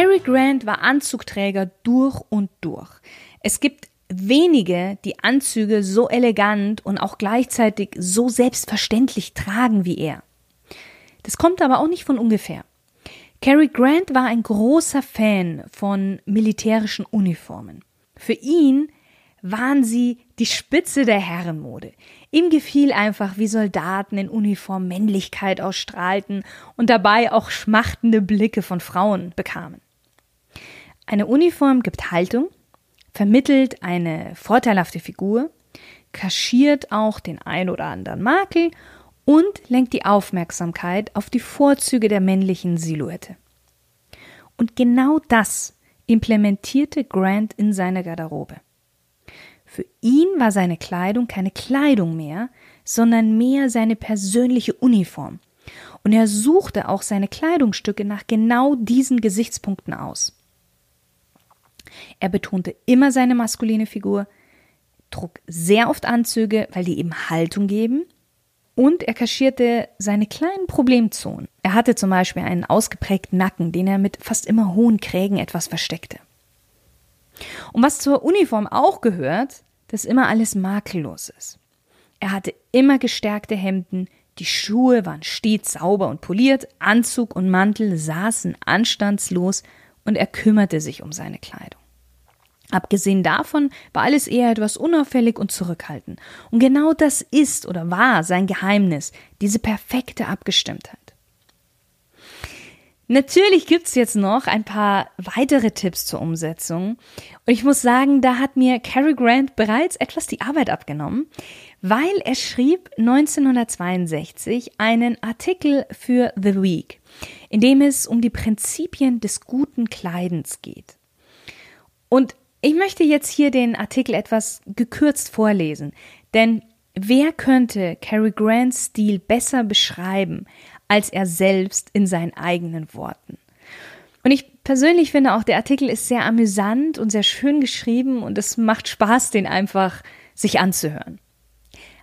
Cary Grant war Anzugträger durch und durch. Es gibt wenige, die Anzüge so elegant und auch gleichzeitig so selbstverständlich tragen wie er. Das kommt aber auch nicht von ungefähr. Cary Grant war ein großer Fan von militärischen Uniformen. Für ihn waren sie die Spitze der Herrenmode. Ihm gefiel einfach, wie Soldaten in Uniform Männlichkeit ausstrahlten und dabei auch schmachtende Blicke von Frauen bekamen. Eine Uniform gibt Haltung, vermittelt eine vorteilhafte Figur, kaschiert auch den ein oder anderen Makel und lenkt die Aufmerksamkeit auf die Vorzüge der männlichen Silhouette. Und genau das implementierte Grant in seine Garderobe. Für ihn war seine Kleidung keine Kleidung mehr, sondern mehr seine persönliche Uniform. Und er suchte auch seine Kleidungsstücke nach genau diesen Gesichtspunkten aus. Er betonte immer seine maskuline Figur, trug sehr oft Anzüge, weil die ihm Haltung geben, und er kaschierte seine kleinen Problemzonen. Er hatte zum Beispiel einen ausgeprägten Nacken, den er mit fast immer hohen Krägen etwas versteckte. Und was zur Uniform auch gehört, dass immer alles makellos ist. Er hatte immer gestärkte Hemden, die Schuhe waren stets sauber und poliert, Anzug und Mantel saßen anstandslos und er kümmerte sich um seine Kleidung. Abgesehen davon war alles eher etwas unauffällig und zurückhaltend. Und genau das ist oder war sein Geheimnis, diese perfekte Abgestimmtheit. Natürlich gibt's jetzt noch ein paar weitere Tipps zur Umsetzung. Und ich muss sagen, da hat mir Cary Grant bereits etwas die Arbeit abgenommen, weil er schrieb 1962 einen Artikel für The Week, in dem es um die Prinzipien des guten Kleidens geht. Und ich möchte jetzt hier den Artikel etwas gekürzt vorlesen, denn wer könnte Cary Grants Stil besser beschreiben als er selbst in seinen eigenen Worten? Und ich persönlich finde auch, der Artikel ist sehr amüsant und sehr schön geschrieben und es macht Spaß, den einfach sich anzuhören.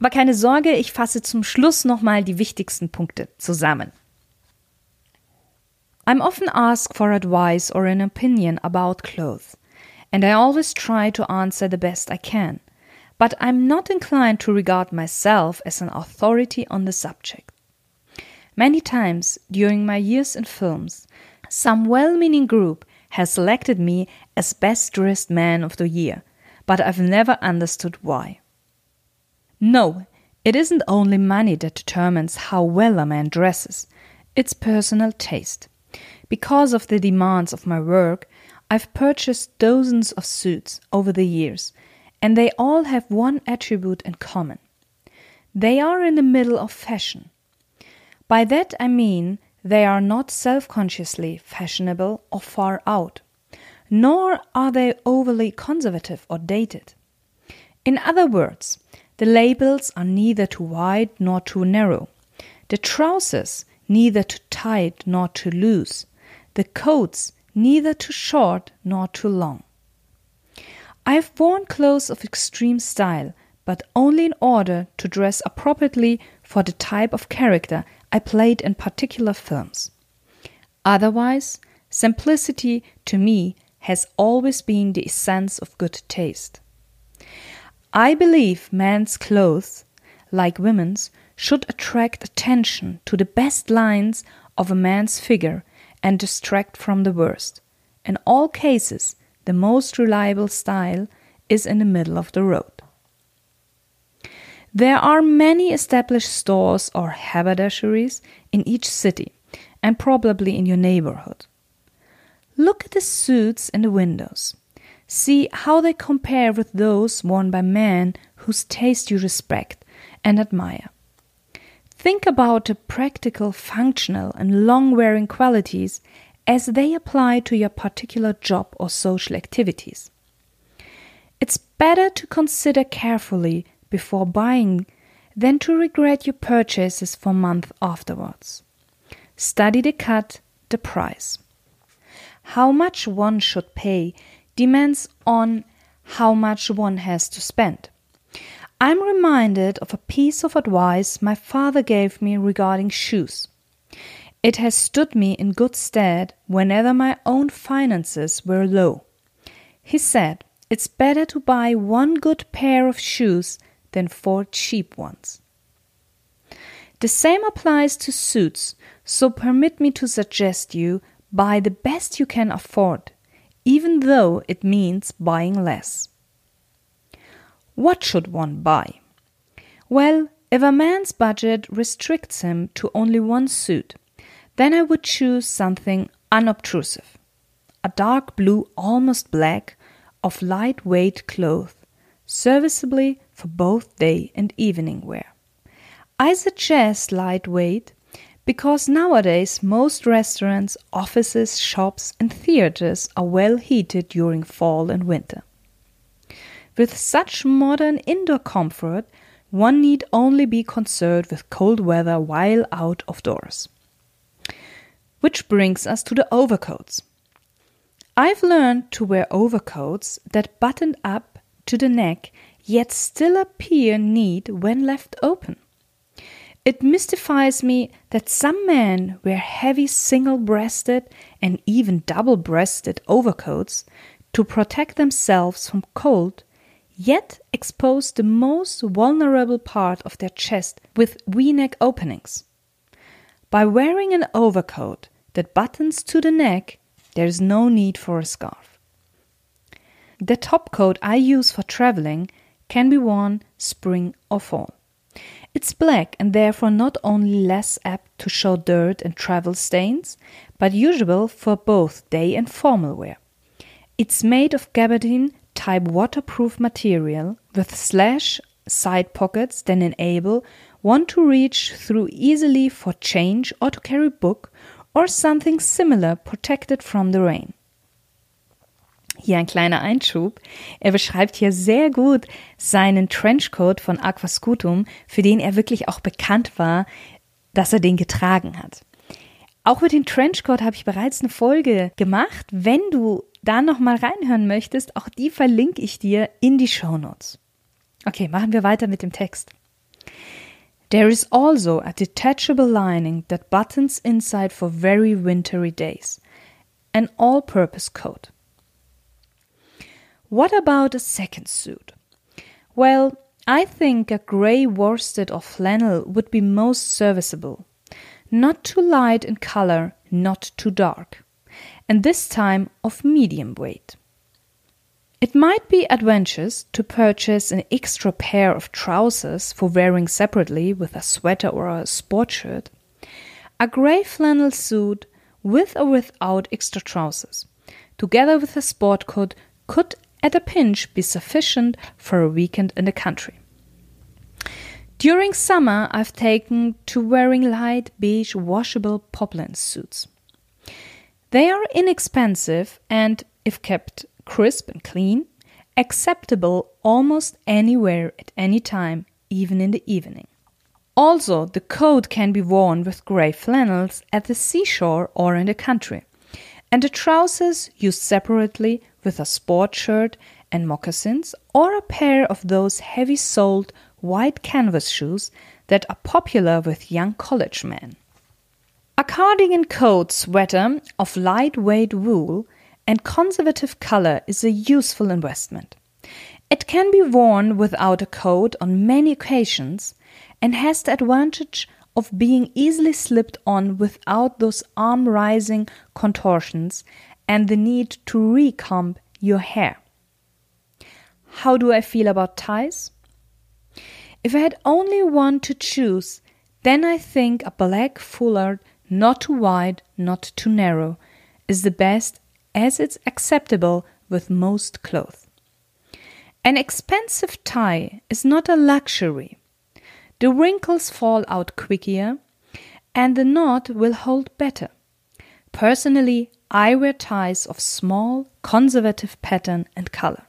Aber keine Sorge, ich fasse zum Schluss nochmal die wichtigsten Punkte zusammen. I'm often asked for advice or an opinion about clothes. And I always try to answer the best I can. But I'm not inclined to regard myself as an authority on the subject. Many times during my years in films, some well meaning group has selected me as best dressed man of the year, but I've never understood why. No, it isn't only money that determines how well a man dresses, it's personal taste. Because of the demands of my work, I've purchased dozens of suits over the years, and they all have one attribute in common. They are in the middle of fashion. By that I mean they are not self consciously fashionable or far out, nor are they overly conservative or dated. In other words, the lapels are neither too wide nor too narrow, the trousers neither too tight nor too loose, the coats neither too short nor too long. I have worn clothes of extreme style, but only in order to dress appropriately for the type of character I played in particular films. Otherwise, simplicity to me has always been the essence of good taste. I believe men's clothes, like women's, should attract attention to the best lines of a man's figure and distract from the worst. In all cases, the most reliable style is in the middle of the road. There are many established stores or haberdasheries in each city and probably in your neighborhood. Look at the suits in the windows. See how they compare with those worn by men whose taste you respect and admire. Think about the practical, functional, and long wearing qualities as they apply to your particular job or social activities. It's better to consider carefully before buying than to regret your purchases for months afterwards. Study the cut, the price. How much one should pay depends on how much one has to spend. I'm reminded of a piece of advice my father gave me regarding shoes. It has stood me in good stead whenever my own finances were low. He said, It's better to buy one good pair of shoes than four cheap ones. The same applies to suits, so permit me to suggest you buy the best you can afford, even though it means buying less. What should one buy? Well, if a man's budget restricts him to only one suit, then I would choose something unobtrusive. A dark blue, almost black, of lightweight cloth, serviceably for both day and evening wear. I suggest lightweight because nowadays most restaurants, offices, shops, and theaters are well heated during fall and winter. With such modern indoor comfort, one need only be concerned with cold weather while out of doors. Which brings us to the overcoats. I've learned to wear overcoats that button up to the neck yet still appear neat when left open. It mystifies me that some men wear heavy single breasted and even double breasted overcoats to protect themselves from cold, yet expose the most vulnerable part of their chest with v neck openings. By wearing an overcoat that buttons to the neck, there is no need for a scarf. The top coat I use for traveling can be worn spring or fall. It's black and therefore not only less apt to show dirt and travel stains, but usable for both day and formal wear. It's made of gabardine type waterproof material with slash side pockets that enable one to reach through easily for change or to carry book or something similar protected from the rain. Hier ein kleiner Einschub. Er beschreibt hier sehr gut seinen Trenchcoat von Aquascutum, für den er wirklich auch bekannt war, dass er den getragen hat. Auch mit dem Trenchcoat habe ich bereits eine Folge gemacht. Wenn du da noch mal reinhören möchtest, auch die verlinke ich dir in die Show Notes. Okay, machen wir weiter mit dem Text. There is also a detachable lining that buttons inside for very wintry days. An all-purpose coat. What about a second suit? Well, I think a grey worsted or flannel would be most serviceable. Not too light in color, not too dark. And this time of medium weight. It might be adventurous to purchase an extra pair of trousers for wearing separately with a sweater or a sport shirt. A grey flannel suit with or without extra trousers, together with a sport coat, could at a pinch be sufficient for a weekend in the country. During summer, I've taken to wearing light beige washable poplin suits. They are inexpensive and, if kept crisp and clean, acceptable almost anywhere at any time, even in the evening. Also, the coat can be worn with grey flannels at the seashore or in the country, and the trousers used separately with a sport shirt and moccasins or a pair of those heavy soled white canvas shoes that are popular with young college men. A cardigan coat sweater of lightweight wool and conservative color is a useful investment. It can be worn without a coat on many occasions and has the advantage of being easily slipped on without those arm rising contortions and the need to recomb your hair. How do I feel about ties? If I had only one to choose, then I think a black foulard, not too wide, not too narrow, is the best as it's acceptable with most clothes. An expensive tie is not a luxury. The wrinkles fall out quicker and the knot will hold better. Personally, I wear ties of small, conservative pattern and color.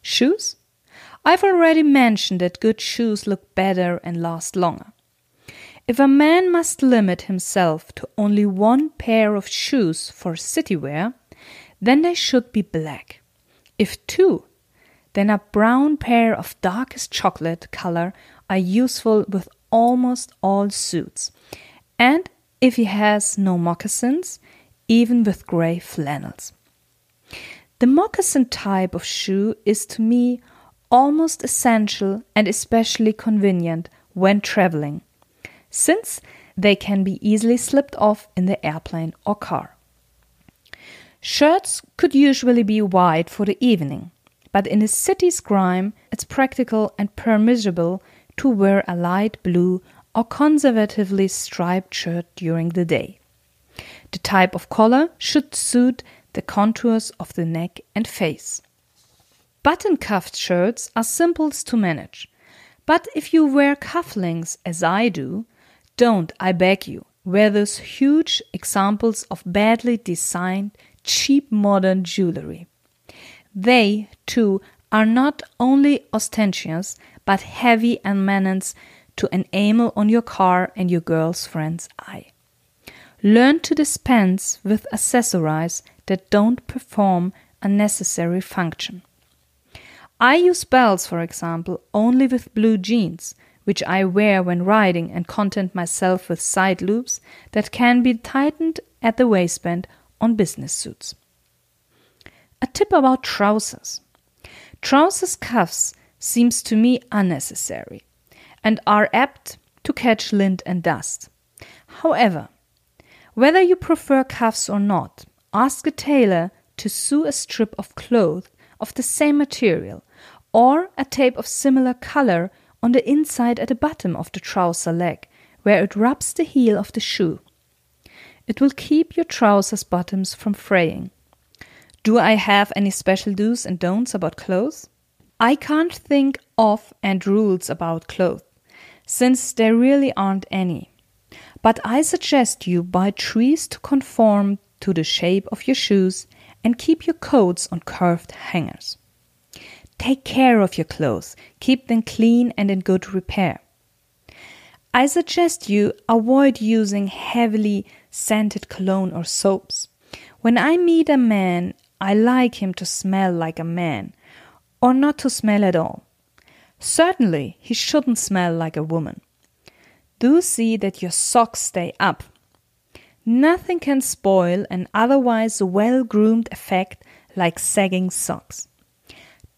Shoes? I've already mentioned that good shoes look better and last longer. If a man must limit himself to only one pair of shoes for city wear, then they should be black. If two, then a brown pair of darkest chocolate color are useful with almost all suits. And if he has no moccasins, even with gray flannels. The moccasin type of shoe is to me almost essential and especially convenient when traveling, since they can be easily slipped off in the airplane or car. Shirts could usually be white for the evening, but in a city's grime, it's practical and permissible to wear a light blue or conservatively striped shirt during the day. The type of collar should suit the contours of the neck and face. Button cuffed shirts are simplest to manage. But if you wear cufflinks, as I do, don't, I beg you, wear those huge examples of badly designed, cheap modern jewelry. They, too, are not only ostentatious, but heavy and menace to enamel on your car and your girl's friend's eye. Learn to dispense with accessories that don't perform a necessary function. I use belts, for example, only with blue jeans, which I wear when riding and content myself with side loops that can be tightened at the waistband on business suits. A tip about trousers. Trousers cuffs seems to me unnecessary and are apt to catch lint and dust. However, whether you prefer cuffs or not, ask a tailor to sew a strip of cloth of the same material or a tape of similar color on the inside at the bottom of the trouser leg, where it rubs the heel of the shoe. It will keep your trousers bottoms from fraying. Do I have any special do's and don'ts about clothes? I can't think of and rules about clothes, since there really aren't any. But I suggest you buy trees to conform to the shape of your shoes and keep your coats on curved hangers. Take care of your clothes, keep them clean and in good repair. I suggest you avoid using heavily scented cologne or soaps. When I meet a man, I like him to smell like a man, or not to smell at all. Certainly, he shouldn't smell like a woman. Do see that your socks stay up. Nothing can spoil an otherwise well groomed effect like sagging socks.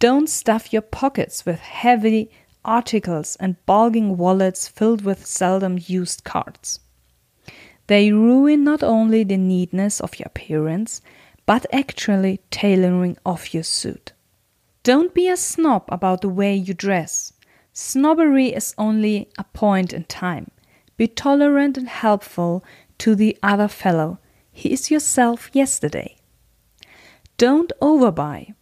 Don't stuff your pockets with heavy articles and bulging wallets filled with seldom used cards. They ruin not only the neatness of your appearance, but actually tailoring of your suit. Don't be a snob about the way you dress. Snobbery is only a point in time. Be tolerant and helpful to the other fellow. He is yourself yesterday. Don't overbuy.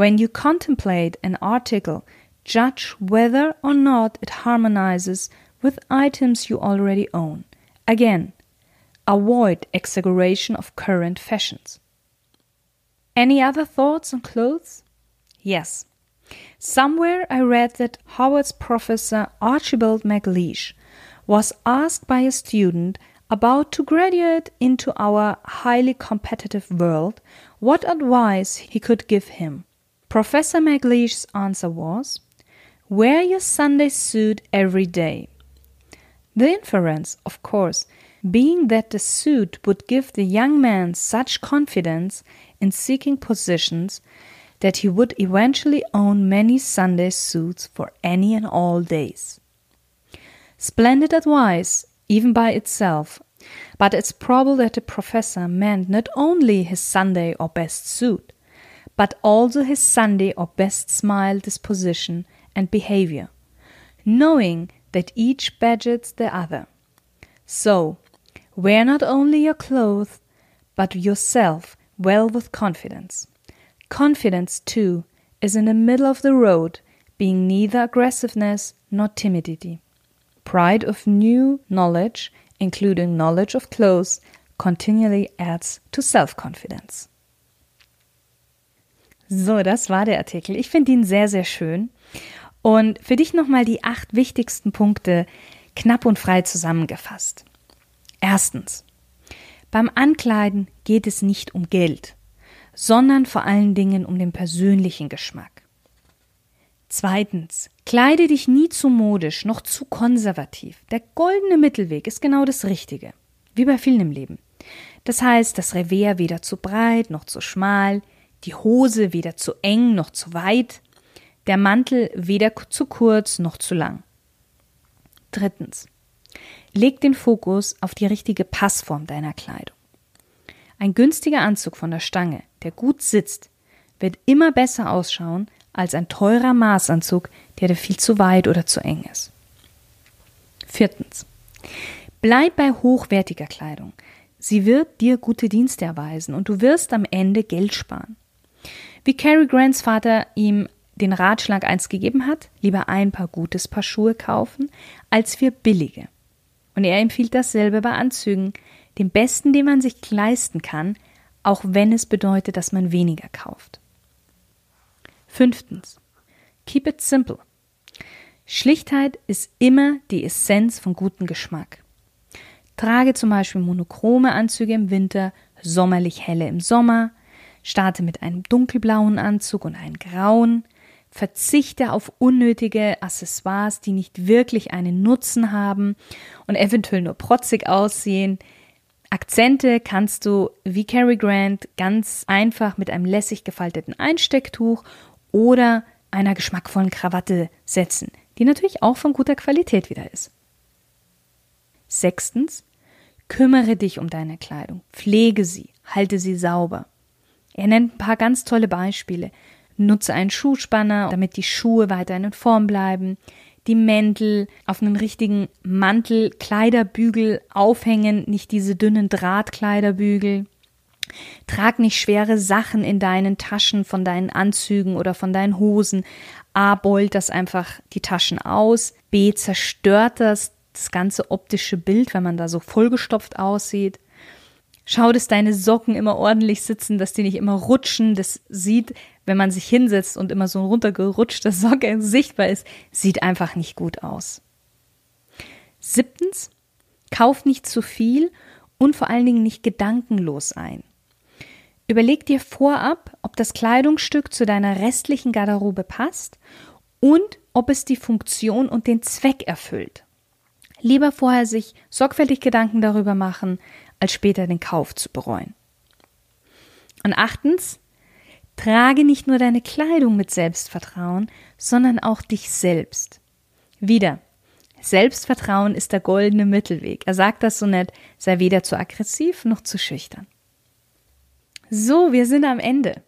When you contemplate an article, judge whether or not it harmonizes with items you already own. Again, avoid exaggeration of current fashions. Any other thoughts on clothes? Yes. Somewhere I read that Harvard's professor Archibald MacLeish was asked by a student about to graduate into our highly competitive world what advice he could give him. Professor MacLeish's answer was Wear your Sunday suit every day. The inference, of course, being that the suit would give the young man such confidence in seeking positions that he would eventually own many Sunday suits for any and all days. Splendid advice, even by itself, but it's probable that the professor meant not only his Sunday or best suit, but also his Sunday or best smile disposition and behavior, knowing that each budgets the other. So, wear not only your clothes, but yourself well with confidence. Confidence, too, is in the middle of the road, being neither aggressiveness nor timidity. Pride of new knowledge, including knowledge of clothes, continually adds to self confidence. So, das war der Artikel. Ich finde ihn sehr, sehr schön. Und für dich nochmal die acht wichtigsten Punkte knapp und frei zusammengefasst. Erstens. Beim Ankleiden geht es nicht um Geld, sondern vor allen Dingen um den persönlichen Geschmack. Zweitens. Kleide dich nie zu modisch noch zu konservativ. Der goldene Mittelweg ist genau das Richtige. Wie bei vielen im Leben. Das heißt, das Revers weder zu breit noch zu schmal, die Hose weder zu eng noch zu weit, der Mantel weder zu kurz noch zu lang. Drittens. Leg den Fokus auf die richtige Passform deiner Kleidung. Ein günstiger Anzug von der Stange, der gut sitzt, wird immer besser ausschauen als ein teurer Maßanzug, der dir viel zu weit oder zu eng ist. Viertens. Bleib bei hochwertiger Kleidung. Sie wird dir gute Dienste erweisen und du wirst am Ende Geld sparen. Wie Cary Grants Vater ihm den Ratschlag eins gegeben hat, lieber ein paar gutes Paar Schuhe kaufen, als für billige. Und er empfiehlt dasselbe bei Anzügen, dem besten, den man sich leisten kann, auch wenn es bedeutet, dass man weniger kauft. Fünftens. Keep it simple. Schlichtheit ist immer die Essenz von gutem Geschmack. Trage zum Beispiel monochrome Anzüge im Winter, sommerlich helle im Sommer, starte mit einem dunkelblauen Anzug und einem grauen, verzichte auf unnötige Accessoires, die nicht wirklich einen Nutzen haben und eventuell nur protzig aussehen. Akzente kannst du wie Cary Grant ganz einfach mit einem lässig gefalteten Einstecktuch oder einer geschmackvollen Krawatte setzen, die natürlich auch von guter Qualität wieder ist. Sechstens, kümmere dich um deine Kleidung, pflege sie, halte sie sauber. Er nennt ein paar ganz tolle Beispiele. Nutze einen Schuhspanner, damit die Schuhe weiterhin in Form bleiben. Die Mäntel auf einen richtigen Mantel, Kleiderbügel aufhängen, nicht diese dünnen Drahtkleiderbügel. Trag nicht schwere Sachen in deinen Taschen von deinen Anzügen oder von deinen Hosen. A beult das einfach die Taschen aus. B zerstört das das ganze optische Bild, wenn man da so vollgestopft aussieht. Schau, dass deine Socken immer ordentlich sitzen, dass die nicht immer rutschen. Das sieht, wenn man sich hinsetzt und immer so ein runtergerutschter Socke sichtbar ist, sieht einfach nicht gut aus. Siebtens, kauf nicht zu viel und vor allen Dingen nicht gedankenlos ein. Überleg dir vorab, ob das Kleidungsstück zu deiner restlichen Garderobe passt und ob es die Funktion und den Zweck erfüllt. Lieber vorher sich sorgfältig Gedanken darüber machen, als später den Kauf zu bereuen. Und achtens, trage nicht nur deine Kleidung mit Selbstvertrauen, sondern auch dich selbst. Wieder, Selbstvertrauen ist der goldene Mittelweg. Er sagt das so nett, sei weder zu aggressiv noch zu schüchtern. So, wir sind am Ende.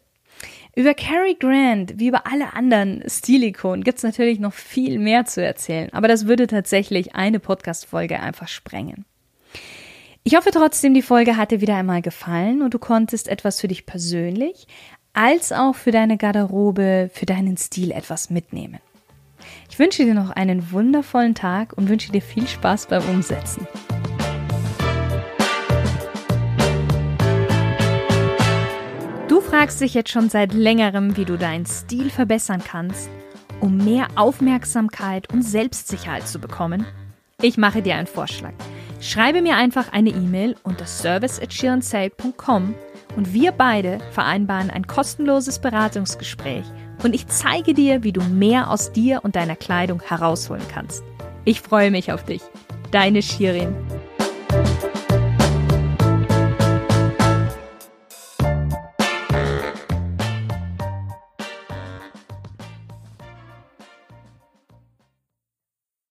Über Cary Grant, wie über alle anderen Stilikonen, gibt es natürlich noch viel mehr zu erzählen, aber das würde tatsächlich eine Podcast-Folge einfach sprengen. Ich hoffe trotzdem, die Folge hat dir wieder einmal gefallen und du konntest etwas für dich persönlich als auch für deine Garderobe, für deinen Stil etwas mitnehmen. Ich wünsche dir noch einen wundervollen Tag und wünsche dir viel Spaß beim Umsetzen. Du fragst dich jetzt schon seit längerem, wie du deinen Stil verbessern kannst, um mehr Aufmerksamkeit und Selbstsicherheit zu bekommen? Ich mache dir einen Vorschlag. Schreibe mir einfach eine E-Mail unter service@shirnsale.com und wir beide vereinbaren ein kostenloses Beratungsgespräch und ich zeige dir, wie du mehr aus dir und deiner Kleidung herausholen kannst. Ich freue mich auf dich. Deine Shirin.